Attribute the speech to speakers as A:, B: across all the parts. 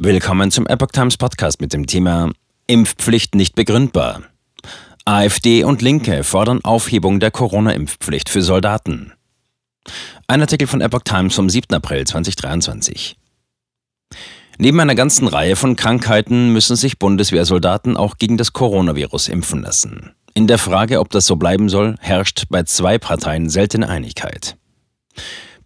A: Willkommen zum Epoch Times Podcast mit dem Thema Impfpflicht nicht begründbar. AfD und Linke fordern Aufhebung der Corona-Impfpflicht für Soldaten. Ein Artikel von Epoch Times vom 7. April 2023. Neben einer ganzen Reihe von Krankheiten müssen sich Bundeswehrsoldaten auch gegen das Coronavirus impfen lassen. In der Frage, ob das so bleiben soll, herrscht bei zwei Parteien seltene Einigkeit.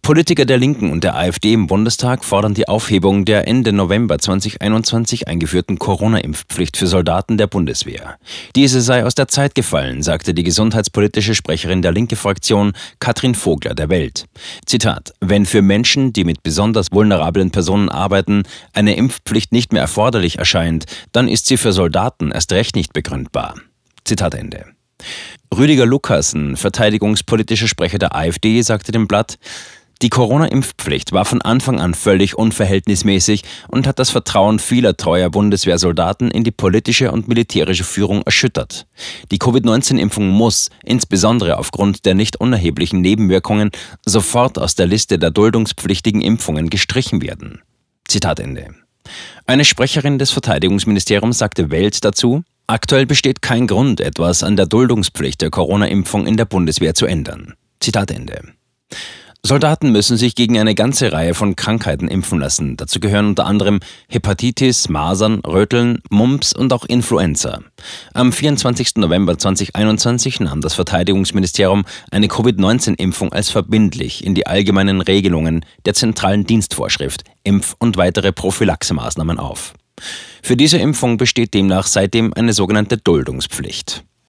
A: Politiker der Linken und der AfD im Bundestag fordern die Aufhebung der Ende November 2021 eingeführten Corona-Impfpflicht für Soldaten der Bundeswehr. Diese sei aus der Zeit gefallen, sagte die gesundheitspolitische Sprecherin der Linke-Fraktion Katrin Vogler der Welt. Zitat: Wenn für Menschen, die mit besonders vulnerablen Personen arbeiten, eine Impfpflicht nicht mehr erforderlich erscheint, dann ist sie für Soldaten erst recht nicht begründbar. Zitat Ende. Rüdiger Lukassen, verteidigungspolitischer Sprecher der AfD, sagte dem Blatt, die Corona-Impfpflicht war von Anfang an völlig unverhältnismäßig und hat das Vertrauen vieler treuer Bundeswehrsoldaten in die politische und militärische Führung erschüttert. Die Covid-19-Impfung muss, insbesondere aufgrund der nicht unerheblichen Nebenwirkungen, sofort aus der Liste der duldungspflichtigen Impfungen gestrichen werden. Zitat Ende. Eine Sprecherin des Verteidigungsministeriums sagte Welt dazu, Aktuell besteht kein Grund, etwas an der Duldungspflicht der Corona-Impfung in der Bundeswehr zu ändern. Zitat Ende. Soldaten müssen sich gegen eine ganze Reihe von Krankheiten impfen lassen. Dazu gehören unter anderem Hepatitis, Masern, Röteln, Mumps und auch Influenza. Am 24. November 2021 nahm das Verteidigungsministerium eine Covid-19-Impfung als verbindlich in die allgemeinen Regelungen der zentralen Dienstvorschrift Impf- und weitere Prophylaxemaßnahmen auf. Für diese Impfung besteht demnach seitdem eine sogenannte Duldungspflicht.